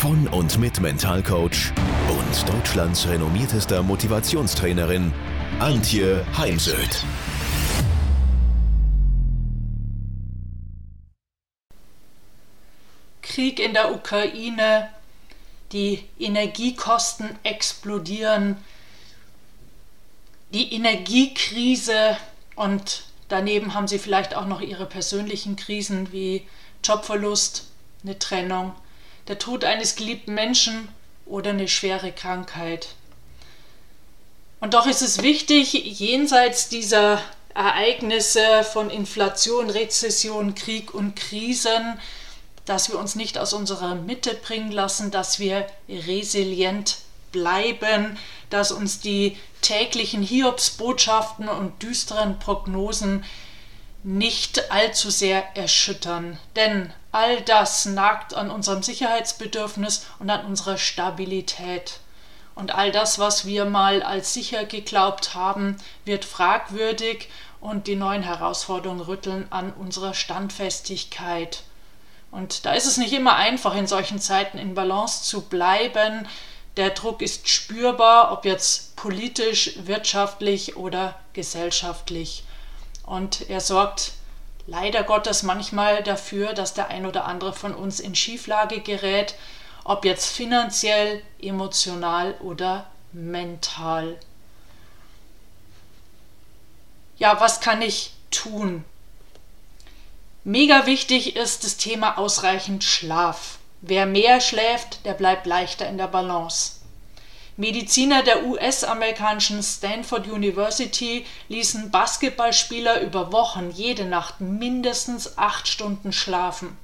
von und mit Mentalcoach und Deutschlands renommiertester Motivationstrainerin Antje Heimsöth. Krieg in der Ukraine, die Energiekosten explodieren, die Energiekrise und daneben haben sie vielleicht auch noch ihre persönlichen Krisen wie Jobverlust, eine Trennung, der Tod eines geliebten Menschen oder eine schwere Krankheit. Und doch ist es wichtig, jenseits dieser Ereignisse von Inflation, Rezession, Krieg und Krisen, dass wir uns nicht aus unserer Mitte bringen lassen, dass wir resilient bleiben, dass uns die täglichen Hiobsbotschaften und düsteren Prognosen nicht allzu sehr erschüttern. Denn all das nagt an unserem Sicherheitsbedürfnis und an unserer Stabilität. Und all das, was wir mal als sicher geglaubt haben, wird fragwürdig und die neuen Herausforderungen rütteln an unserer Standfestigkeit. Und da ist es nicht immer einfach, in solchen Zeiten in Balance zu bleiben. Der Druck ist spürbar, ob jetzt politisch, wirtschaftlich oder gesellschaftlich. Und er sorgt leider Gottes manchmal dafür, dass der ein oder andere von uns in Schieflage gerät, ob jetzt finanziell, emotional oder mental. Ja, was kann ich tun? Mega wichtig ist das Thema ausreichend Schlaf. Wer mehr schläft, der bleibt leichter in der Balance. Mediziner der US-amerikanischen Stanford University ließen Basketballspieler über Wochen jede Nacht mindestens acht Stunden schlafen.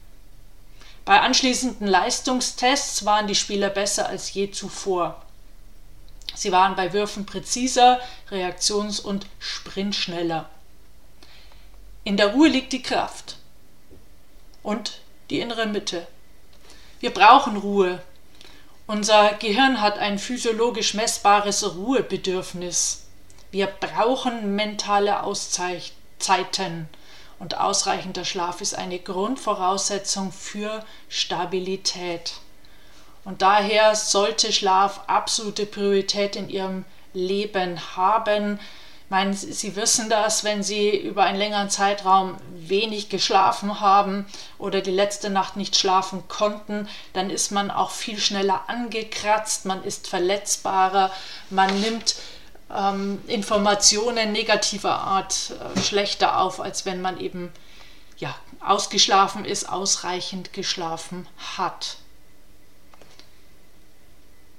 Bei anschließenden Leistungstests waren die Spieler besser als je zuvor. Sie waren bei Würfen präziser, reaktions- und sprintschneller. In der Ruhe liegt die Kraft und die innere Mitte. Wir brauchen Ruhe, unser Gehirn hat ein physiologisch messbares Ruhebedürfnis. Wir brauchen mentale Auszeiten und ausreichender Schlaf ist eine Grundvoraussetzung für Stabilität. Und daher sollte Schlaf absolute Priorität in Ihrem Leben haben meine, Sie wissen das, wenn Sie über einen längeren Zeitraum wenig geschlafen haben oder die letzte Nacht nicht schlafen konnten, dann ist man auch viel schneller angekratzt, man ist verletzbarer, man nimmt ähm, Informationen negativer Art äh, schlechter auf, als wenn man eben ja, ausgeschlafen ist, ausreichend geschlafen hat.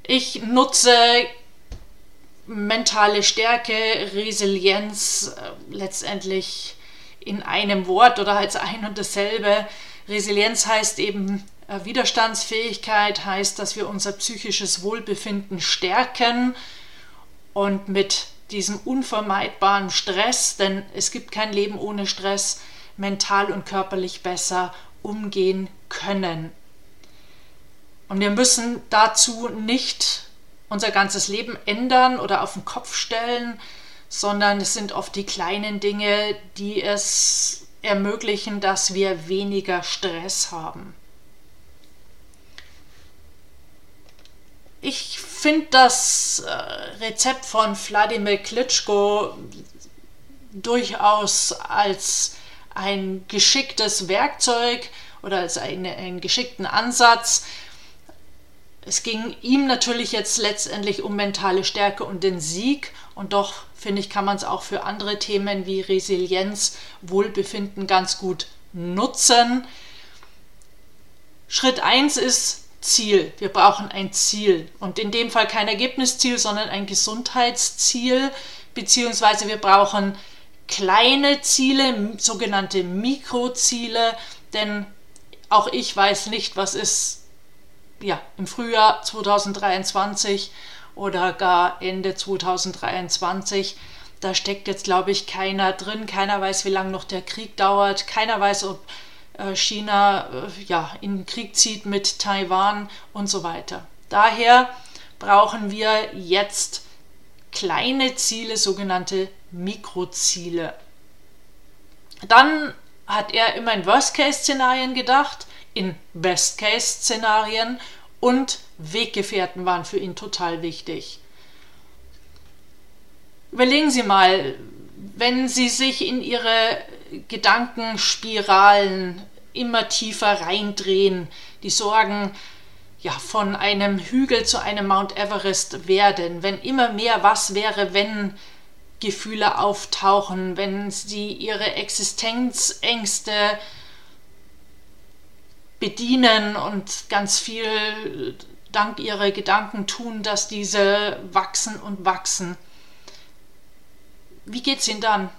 Ich nutze mentale Stärke, Resilienz äh, letztendlich in einem Wort oder als ein und dasselbe. Resilienz heißt eben äh, Widerstandsfähigkeit, heißt, dass wir unser psychisches Wohlbefinden stärken und mit diesem unvermeidbaren Stress, denn es gibt kein Leben ohne Stress, mental und körperlich besser umgehen können. Und wir müssen dazu nicht unser ganzes Leben ändern oder auf den Kopf stellen, sondern es sind oft die kleinen Dinge, die es ermöglichen, dass wir weniger Stress haben. Ich finde das äh, Rezept von Wladimir Klitschko durchaus als ein geschicktes Werkzeug oder als eine, einen geschickten Ansatz, es ging ihm natürlich jetzt letztendlich um mentale Stärke und den Sieg und doch finde ich, kann man es auch für andere Themen wie Resilienz, Wohlbefinden ganz gut nutzen. Schritt 1 ist Ziel. Wir brauchen ein Ziel und in dem Fall kein Ergebnisziel, sondern ein Gesundheitsziel, beziehungsweise wir brauchen kleine Ziele, sogenannte Mikroziele, denn auch ich weiß nicht, was ist ja, im Frühjahr 2023 oder gar Ende 2023. Da steckt jetzt, glaube ich, keiner drin. Keiner weiß, wie lange noch der Krieg dauert. Keiner weiß, ob äh, China äh, ja, in den Krieg zieht mit Taiwan und so weiter. Daher brauchen wir jetzt kleine Ziele, sogenannte Mikroziele. Dann hat er immer in Worst-Case-Szenarien gedacht, in Best-Case-Szenarien und Weggefährten waren für ihn total wichtig. Überlegen Sie mal, wenn Sie sich in Ihre Gedankenspiralen immer tiefer reindrehen, die Sorgen ja von einem Hügel zu einem Mount Everest werden, wenn immer mehr was wäre, wenn Gefühle auftauchen, wenn sie ihre Existenzängste bedienen und ganz viel dank ihrer Gedanken tun, dass diese wachsen und wachsen. Wie geht's ihnen dann?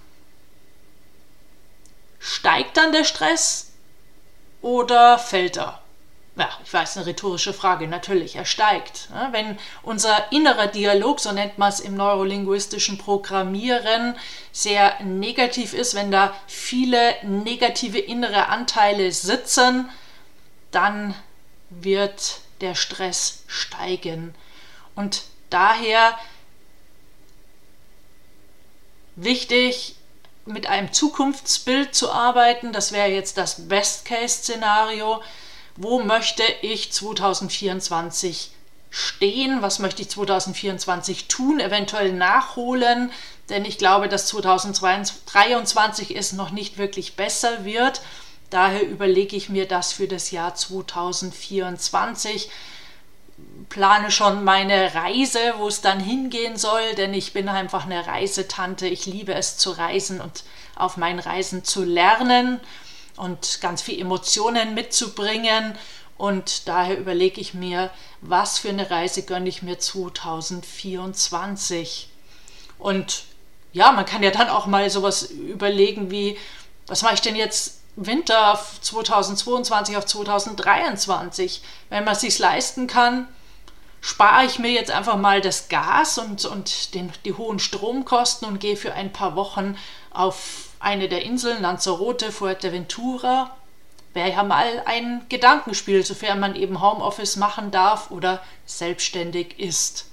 Steigt dann der Stress oder fällt er? Ja, ich weiß, eine rhetorische Frage. Natürlich, er steigt. Wenn unser innerer Dialog, so nennt man es im neurolinguistischen Programmieren, sehr negativ ist, wenn da viele negative innere Anteile sitzen, dann wird der Stress steigen. Und daher wichtig, mit einem Zukunftsbild zu arbeiten. Das wäre jetzt das Best-Case-Szenario wo möchte ich 2024 stehen, was möchte ich 2024 tun, eventuell nachholen, denn ich glaube, dass 2023 es noch nicht wirklich besser wird. Daher überlege ich mir das für das Jahr 2024 plane schon meine Reise, wo es dann hingehen soll, denn ich bin einfach eine Reisetante. Ich liebe es zu reisen und auf meinen Reisen zu lernen und ganz viel Emotionen mitzubringen. Und daher überlege ich mir, was für eine Reise gönne ich mir 2024. Und ja, man kann ja dann auch mal sowas überlegen wie, was mache ich denn jetzt Winter 2022 auf 2023? Wenn man es sich leisten kann, spare ich mir jetzt einfach mal das Gas und, und den, die hohen Stromkosten und gehe für ein paar Wochen auf eine der Inseln, Lanzarote, Fuerteventura, wäre ja mal ein Gedankenspiel, sofern man eben Homeoffice machen darf oder selbstständig ist.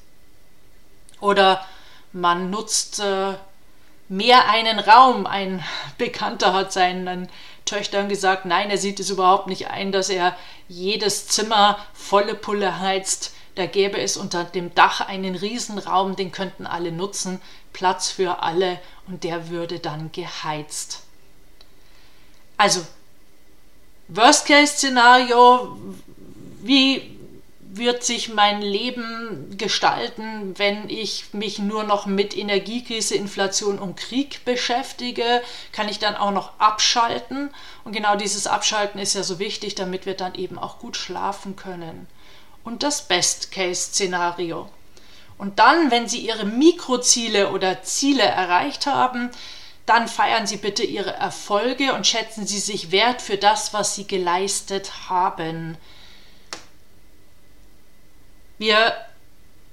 Oder man nutzt äh, mehr einen Raum. Ein Bekannter hat seinen Töchtern gesagt, nein, er sieht es überhaupt nicht ein, dass er jedes Zimmer volle Pulle heizt. Da gäbe es unter dem Dach einen Riesenraum, den könnten alle nutzen, Platz für alle und der würde dann geheizt. Also, Worst-Case-Szenario, wie wird sich mein Leben gestalten, wenn ich mich nur noch mit Energiekrise, Inflation und Krieg beschäftige? Kann ich dann auch noch abschalten? Und genau dieses Abschalten ist ja so wichtig, damit wir dann eben auch gut schlafen können und das Best-Case-Szenario. Und dann, wenn Sie Ihre Mikroziele oder Ziele erreicht haben, dann feiern Sie bitte Ihre Erfolge und schätzen Sie sich wert für das, was Sie geleistet haben. Wir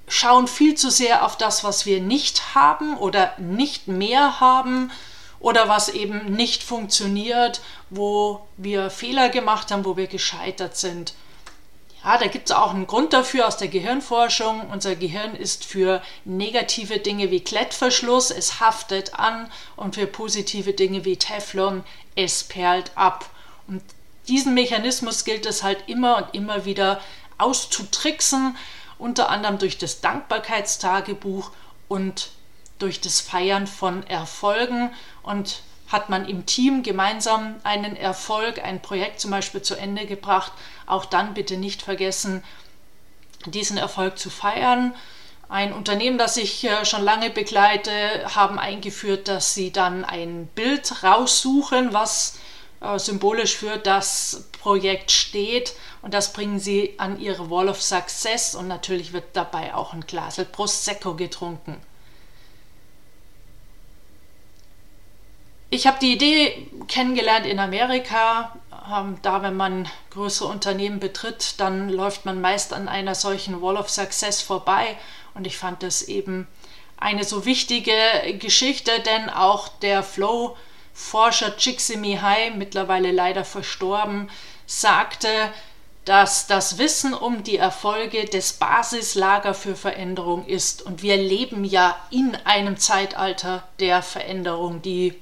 schauen viel zu sehr auf das, was wir nicht haben oder nicht mehr haben oder was eben nicht funktioniert, wo wir Fehler gemacht haben, wo wir gescheitert sind. Ja, da gibt es auch einen Grund dafür aus der Gehirnforschung. Unser Gehirn ist für negative Dinge wie Klettverschluss, es haftet an und für positive Dinge wie Teflon, es perlt ab. Und diesen Mechanismus gilt es halt immer und immer wieder auszutricksen, unter anderem durch das Dankbarkeitstagebuch und durch das Feiern von Erfolgen. Und hat man im Team gemeinsam einen Erfolg, ein Projekt zum Beispiel zu Ende gebracht, auch dann bitte nicht vergessen, diesen Erfolg zu feiern. Ein Unternehmen, das ich äh, schon lange begleite, haben eingeführt, dass sie dann ein Bild raussuchen, was äh, symbolisch für das Projekt steht und das bringen sie an ihre Wall of Success und natürlich wird dabei auch ein Glas Prosecco getrunken. Ich habe die Idee kennengelernt in Amerika. Ähm, da, wenn man größere Unternehmen betritt, dann läuft man meist an einer solchen Wall of Success vorbei Und ich fand das eben eine so wichtige Geschichte, denn auch der Flow-Forscher Csikszentmihalyi, mittlerweile leider verstorben, sagte, dass das Wissen um die Erfolge des Basislager für Veränderung ist. Und wir leben ja in einem Zeitalter der Veränderung, die,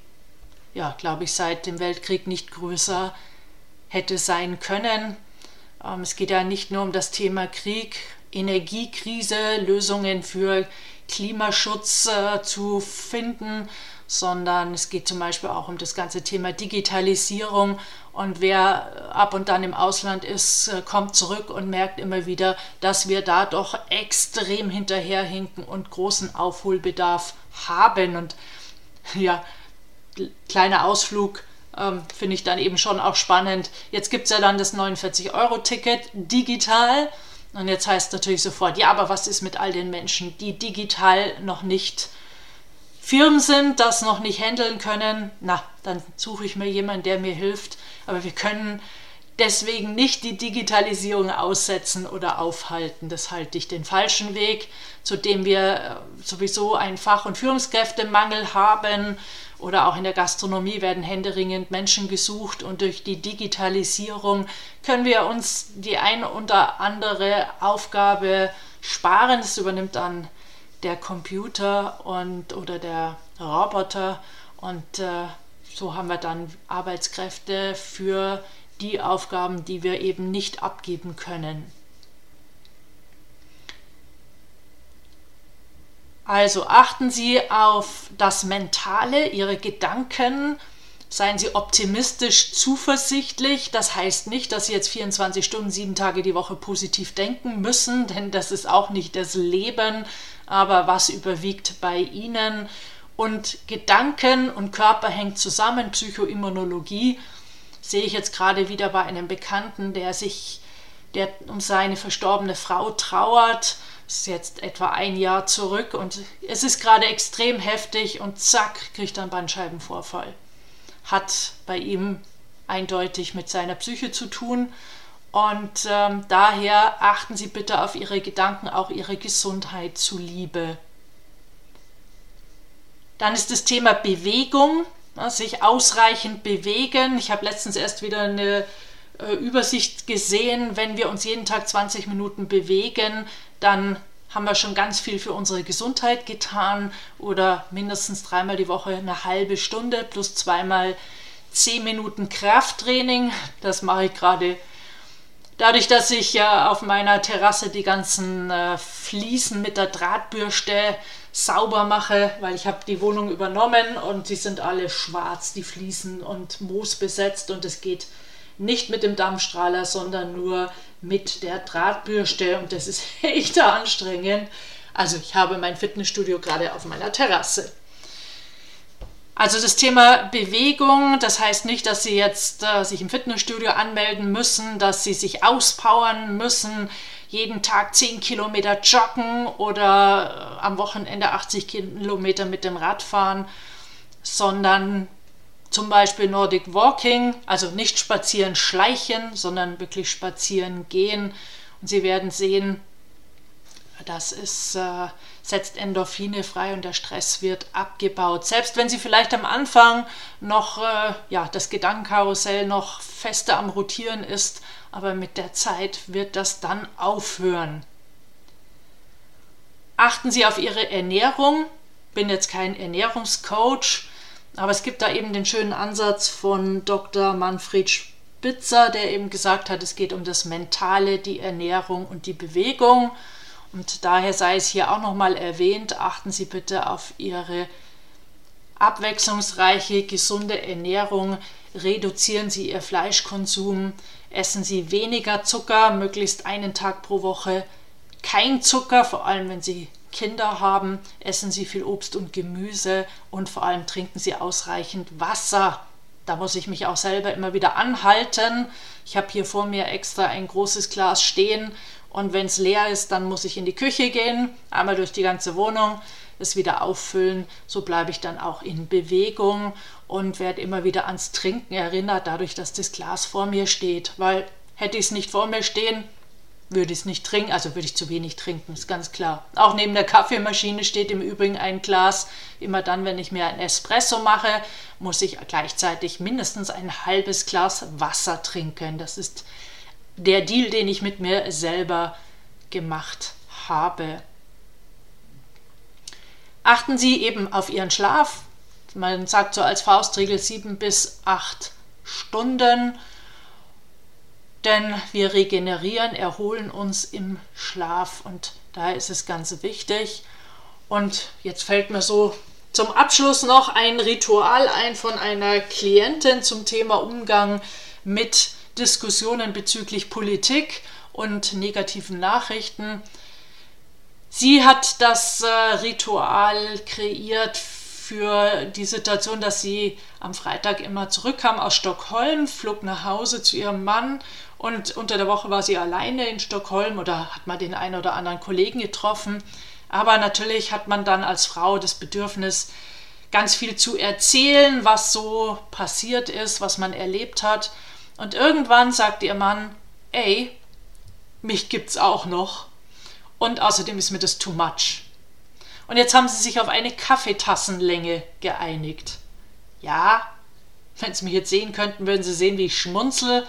ja, glaube ich, seit dem Weltkrieg nicht größer hätte sein können. Ähm, es geht ja nicht nur um das Thema Krieg, Energiekrise, Lösungen für Klimaschutz äh, zu finden, sondern es geht zum Beispiel auch um das ganze Thema Digitalisierung. Und wer ab und dann im Ausland ist, äh, kommt zurück und merkt immer wieder, dass wir da doch extrem hinterherhinken und großen Aufholbedarf haben. Und ja, kleiner Ausflug ähm, finde ich dann eben schon auch spannend. Jetzt gibt es ja dann das 49-Euro-Ticket digital. Und jetzt heißt natürlich sofort, ja, aber was ist mit all den Menschen, die digital noch nicht Firmen sind, das noch nicht handeln können, na, dann suche ich mir jemanden, der mir hilft. Aber wir können deswegen nicht die Digitalisierung aussetzen oder aufhalten. Das halte ich den falschen Weg, zu dem wir äh, sowieso einen Fach- und Führungskräftemangel haben oder auch in der Gastronomie werden händeringend Menschen gesucht und durch die Digitalisierung können wir uns die ein oder andere Aufgabe sparen. Das übernimmt dann der Computer und oder der Roboter und äh, so haben wir dann Arbeitskräfte für die Aufgaben, die wir eben nicht abgeben können. Also achten Sie auf das Mentale, Ihre Gedanken, seien Sie optimistisch, zuversichtlich. Das heißt nicht, dass Sie jetzt 24 Stunden, sieben Tage die Woche positiv denken müssen, denn das ist auch nicht das Leben, aber was überwiegt bei Ihnen? Und Gedanken und Körper hängt zusammen, Psychoimmunologie sehe ich jetzt gerade wieder bei einem Bekannten, der sich der um seine verstorbene Frau trauert. Das ist jetzt etwa ein Jahr zurück und es ist gerade extrem heftig und zack, kriegt er einen Bandscheibenvorfall. Hat bei ihm eindeutig mit seiner Psyche zu tun und ähm, daher achten Sie bitte auf Ihre Gedanken, auch Ihre Gesundheit zuliebe. Dann ist das Thema Bewegung, ja, sich ausreichend bewegen. Ich habe letztens erst wieder eine äh, Übersicht gesehen, wenn wir uns jeden Tag 20 Minuten bewegen, dann haben wir schon ganz viel für unsere Gesundheit getan oder mindestens dreimal die Woche eine halbe Stunde plus zweimal 10 Minuten Krafttraining. Das mache ich gerade Dadurch, dass ich ja auf meiner Terrasse die ganzen äh, Fliesen mit der Drahtbürste sauber mache, weil ich habe die Wohnung übernommen und sie sind alle schwarz, die Fliesen und Moos besetzt und es geht nicht mit dem Dampfstrahler, sondern nur mit der Drahtbürste und das ist echt anstrengend. Also ich habe mein Fitnessstudio gerade auf meiner Terrasse. Also das Thema Bewegung, das heißt nicht, dass Sie jetzt äh, sich im Fitnessstudio anmelden müssen, dass Sie sich auspowern müssen, jeden Tag 10 Kilometer joggen oder äh, am Wochenende 80 Kilometer mit dem Rad fahren, sondern zum Beispiel Nordic Walking, also nicht spazieren schleichen, sondern wirklich spazieren gehen. Und Sie werden sehen, das ist, äh, setzt Endorphine frei und der Stress wird abgebaut. Selbst wenn Sie vielleicht am Anfang noch äh, ja, das Gedankenkarussell noch fester am Rotieren ist, aber mit der Zeit wird das dann aufhören. Achten Sie auf Ihre Ernährung. Bin jetzt kein Ernährungscoach, aber es gibt da eben den schönen Ansatz von Dr. Manfred Spitzer, der eben gesagt hat, es geht um das Mentale, die Ernährung und die Bewegung. Und daher sei es hier auch nochmal erwähnt, achten Sie bitte auf Ihre abwechslungsreiche, gesunde Ernährung, reduzieren Sie Ihr Fleischkonsum, essen Sie weniger Zucker, möglichst einen Tag pro Woche kein Zucker, vor allem wenn Sie Kinder haben, essen Sie viel Obst und Gemüse und vor allem trinken Sie ausreichend Wasser. Da muss ich mich auch selber immer wieder anhalten. Ich habe hier vor mir extra ein großes Glas stehen und wenn es leer ist, dann muss ich in die Küche gehen, einmal durch die ganze Wohnung, es wieder auffüllen. So bleibe ich dann auch in Bewegung und werde immer wieder ans Trinken erinnert, dadurch, dass das Glas vor mir steht. Weil hätte ich es nicht vor mir stehen, würde ich es nicht trinken, also würde ich zu wenig trinken, ist ganz klar. Auch neben der Kaffeemaschine steht im Übrigen ein Glas. Immer dann, wenn ich mir ein Espresso mache, muss ich gleichzeitig mindestens ein halbes Glas Wasser trinken. Das ist der Deal, den ich mit mir selber gemacht habe. Achten Sie eben auf Ihren Schlaf. Man sagt so als Faustregel sieben bis acht Stunden denn wir regenerieren, erholen uns im Schlaf und da ist es ganz wichtig. Und jetzt fällt mir so zum Abschluss noch ein Ritual ein von einer Klientin zum Thema Umgang mit Diskussionen bezüglich Politik und negativen Nachrichten. Sie hat das äh, Ritual kreiert für die Situation, dass sie am Freitag immer zurückkam aus Stockholm, flog nach Hause zu ihrem Mann und unter der Woche war sie alleine in Stockholm oder hat mal den einen oder anderen Kollegen getroffen. Aber natürlich hat man dann als Frau das Bedürfnis, ganz viel zu erzählen, was so passiert ist, was man erlebt hat. Und irgendwann sagt ihr Mann, ey, mich gibt's auch noch. Und außerdem ist mir das too much. Und jetzt haben sie sich auf eine Kaffeetassenlänge geeinigt. Ja, wenn Sie mich jetzt sehen könnten, würden Sie sehen, wie ich schmunzel.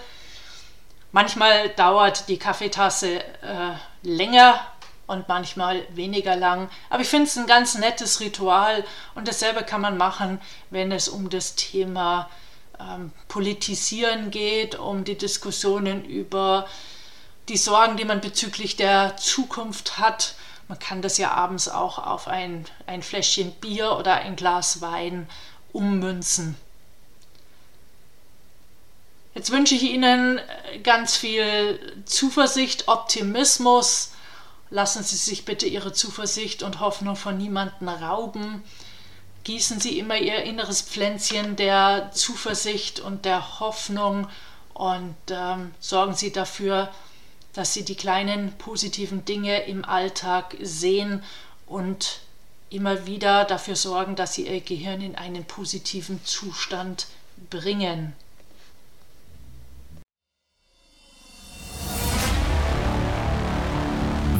Manchmal dauert die Kaffeetasse äh, länger und manchmal weniger lang. Aber ich finde es ein ganz nettes Ritual und dasselbe kann man machen, wenn es um das Thema ähm, Politisieren geht, um die Diskussionen über die Sorgen, die man bezüglich der Zukunft hat. Man kann das ja abends auch auf ein, ein Fläschchen Bier oder ein Glas Wein ummünzen. Jetzt wünsche ich Ihnen ganz viel Zuversicht, Optimismus. Lassen Sie sich bitte Ihre Zuversicht und Hoffnung von niemandem rauben. Gießen Sie immer Ihr inneres Pflänzchen der Zuversicht und der Hoffnung und ähm, sorgen Sie dafür, dass Sie die kleinen positiven Dinge im Alltag sehen und immer wieder dafür sorgen, dass Sie Ihr Gehirn in einen positiven Zustand bringen.